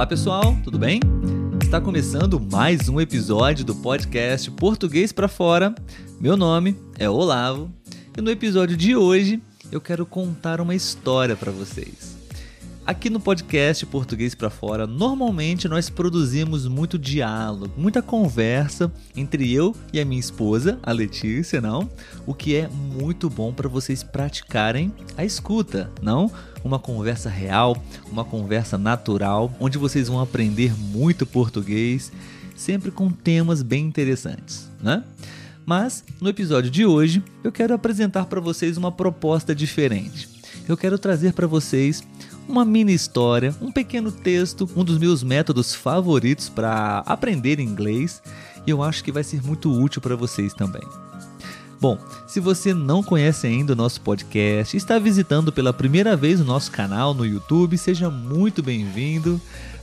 Olá pessoal, tudo bem? Está começando mais um episódio do podcast Português para Fora. Meu nome é Olavo e no episódio de hoje eu quero contar uma história para vocês. Aqui no podcast Português para Fora, normalmente nós produzimos muito diálogo, muita conversa entre eu e a minha esposa, a Letícia, não? O que é muito bom para vocês praticarem a escuta, não? Uma conversa real, uma conversa natural, onde vocês vão aprender muito português, sempre com temas bem interessantes, né? Mas no episódio de hoje eu quero apresentar para vocês uma proposta diferente. Eu quero trazer para vocês uma mini história, um pequeno texto, um dos meus métodos favoritos para aprender inglês e eu acho que vai ser muito útil para vocês também. Bom, se você não conhece ainda o nosso podcast, está visitando pela primeira vez o nosso canal no YouTube, seja muito bem-vindo.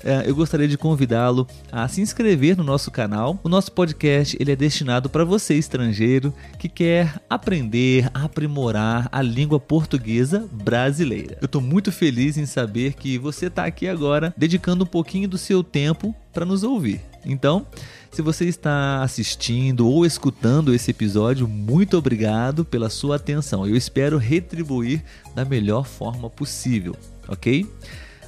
É, eu gostaria de convidá-lo a se inscrever no nosso canal. O nosso podcast ele é destinado para você estrangeiro que quer aprender, aprimorar a língua portuguesa brasileira. Eu estou muito feliz em saber que você está aqui agora dedicando um pouquinho do seu tempo para nos ouvir. Então, se você está assistindo ou escutando esse episódio, muito obrigado pela sua atenção. Eu espero retribuir da melhor forma possível, ok?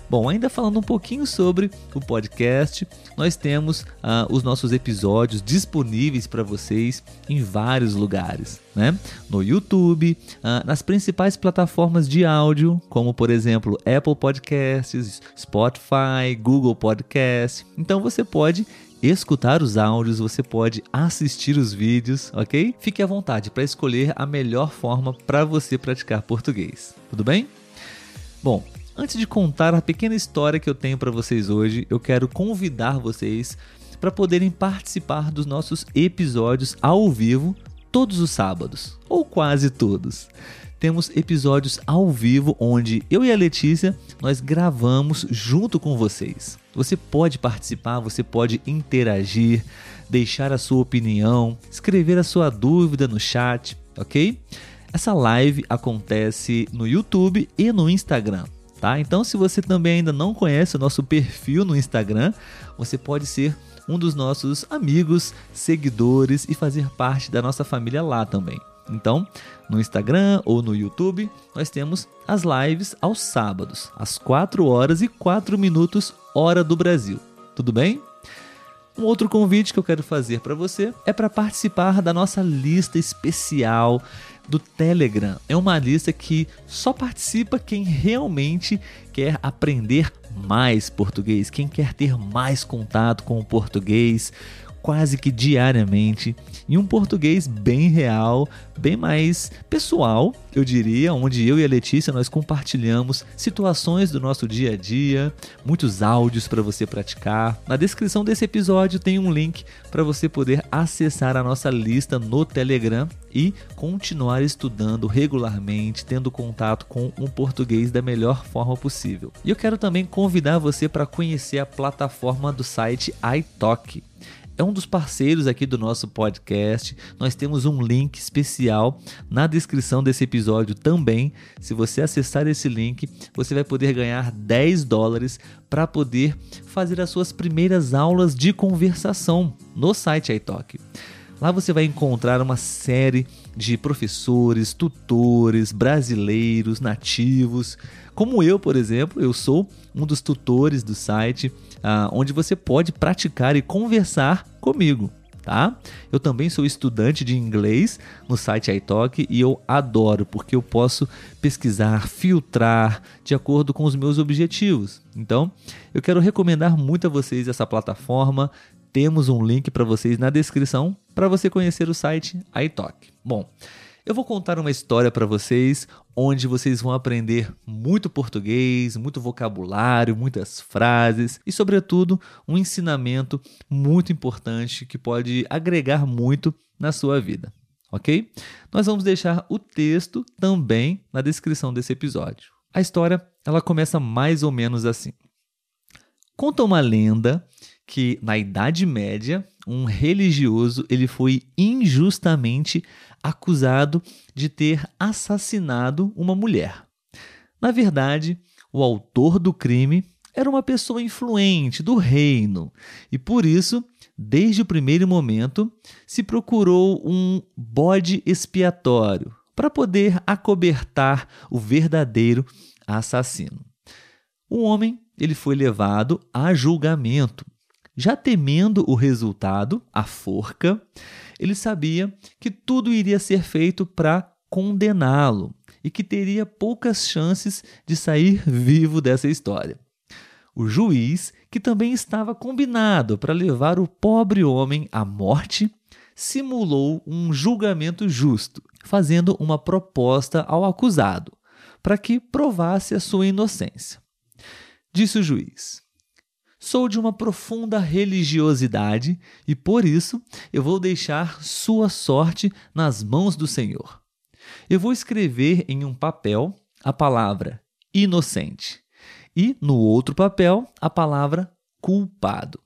Bom, ainda falando um pouquinho sobre o podcast, nós temos uh, os nossos episódios disponíveis para vocês em vários lugares, né? No YouTube, uh, nas principais plataformas de áudio, como por exemplo Apple Podcasts, Spotify, Google Podcasts. Então você pode escutar os áudios, você pode assistir os vídeos, ok? Fique à vontade para escolher a melhor forma para você praticar português. Tudo bem? Bom, Antes de contar a pequena história que eu tenho para vocês hoje, eu quero convidar vocês para poderem participar dos nossos episódios ao vivo todos os sábados, ou quase todos. Temos episódios ao vivo onde eu e a Letícia nós gravamos junto com vocês. Você pode participar, você pode interagir, deixar a sua opinião, escrever a sua dúvida no chat, ok? Essa live acontece no YouTube e no Instagram tá? Então, se você também ainda não conhece o nosso perfil no Instagram, você pode ser um dos nossos amigos, seguidores e fazer parte da nossa família lá também. Então, no Instagram ou no YouTube, nós temos as lives aos sábados, às 4 horas e 4 minutos, hora do Brasil. Tudo bem? Um outro convite que eu quero fazer para você é para participar da nossa lista especial do Telegram. É uma lista que só participa quem realmente quer aprender mais português, quem quer ter mais contato com o português, quase que diariamente em um português bem real, bem mais pessoal, eu diria, onde eu e a Letícia nós compartilhamos situações do nosso dia a dia, muitos áudios para você praticar. Na descrição desse episódio tem um link para você poder acessar a nossa lista no Telegram e continuar estudando regularmente, tendo contato com um português da melhor forma possível. E eu quero também convidar você para conhecer a plataforma do site iTalk é um dos parceiros aqui do nosso podcast. Nós temos um link especial na descrição desse episódio também. Se você acessar esse link, você vai poder ganhar 10 dólares para poder fazer as suas primeiras aulas de conversação no site iTalk. Lá você vai encontrar uma série de professores, tutores brasileiros, nativos, como eu, por exemplo, eu sou um dos tutores do site, ah, onde você pode praticar e conversar comigo. Tá? Eu também sou estudante de inglês no site iTalk e eu adoro porque eu posso pesquisar, filtrar de acordo com os meus objetivos. Então, eu quero recomendar muito a vocês essa plataforma. Temos um link para vocês na descrição para você conhecer o site iTalk. Bom, eu vou contar uma história para vocês onde vocês vão aprender muito português, muito vocabulário, muitas frases e, sobretudo, um ensinamento muito importante que pode agregar muito na sua vida. Ok? Nós vamos deixar o texto também na descrição desse episódio. A história ela começa mais ou menos assim. Conta uma lenda que na Idade Média um religioso ele foi injustamente acusado de ter assassinado uma mulher. Na verdade, o autor do crime era uma pessoa influente do reino e por isso, desde o primeiro momento, se procurou um bode expiatório para poder acobertar o verdadeiro assassino. O homem ele foi levado a julgamento. Já temendo o resultado, a forca, ele sabia que tudo iria ser feito para condená-lo e que teria poucas chances de sair vivo dessa história. O juiz, que também estava combinado para levar o pobre homem à morte, simulou um julgamento justo, fazendo uma proposta ao acusado, para que provasse a sua inocência. Disse o juiz: Sou de uma profunda religiosidade e por isso eu vou deixar sua sorte nas mãos do Senhor. Eu vou escrever em um papel a palavra inocente e no outro papel a palavra culpado.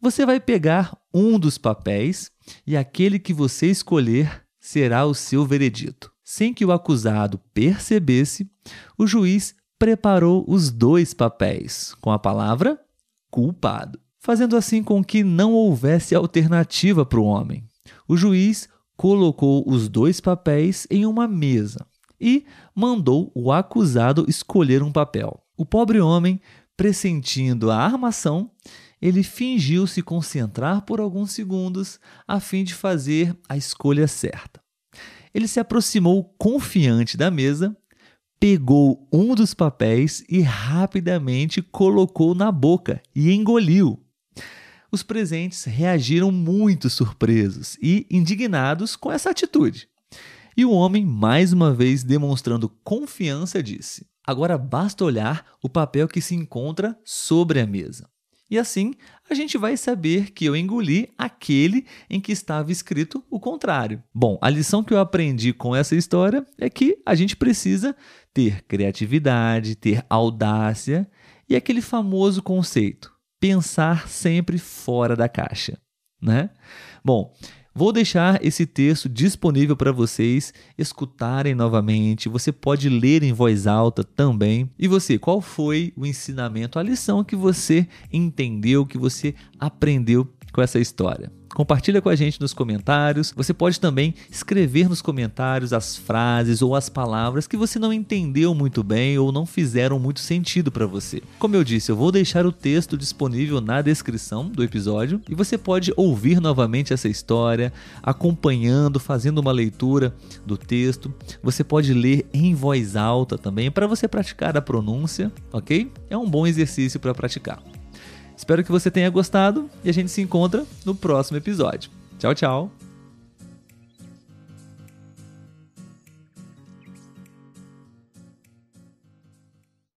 Você vai pegar um dos papéis e aquele que você escolher será o seu veredito. Sem que o acusado percebesse, o juiz preparou os dois papéis com a palavra culpado, fazendo assim com que não houvesse alternativa para o homem. O juiz colocou os dois papéis em uma mesa e mandou o acusado escolher um papel. O pobre homem, pressentindo a armação, ele fingiu se concentrar por alguns segundos a fim de fazer a escolha certa. Ele se aproximou confiante da mesa, pegou um dos papéis e rapidamente colocou na boca e engoliu. Os presentes reagiram muito surpresos e indignados com essa atitude. E o homem, mais uma vez demonstrando confiança, disse: Agora basta olhar o papel que se encontra sobre a mesa. E assim a gente vai saber que eu engoli aquele em que estava escrito o contrário. Bom, a lição que eu aprendi com essa história é que a gente precisa ter criatividade, ter audácia e aquele famoso conceito: pensar sempre fora da caixa, né? Bom, Vou deixar esse texto disponível para vocês escutarem novamente. Você pode ler em voz alta também. E você, qual foi o ensinamento, a lição que você entendeu, que você aprendeu com essa história? Compartilha com a gente nos comentários. Você pode também escrever nos comentários as frases ou as palavras que você não entendeu muito bem ou não fizeram muito sentido para você. Como eu disse, eu vou deixar o texto disponível na descrição do episódio e você pode ouvir novamente essa história, acompanhando, fazendo uma leitura do texto. Você pode ler em voz alta também para você praticar a pronúncia, ok? É um bom exercício para praticar. Espero que você tenha gostado e a gente se encontra no próximo episódio. Tchau, tchau!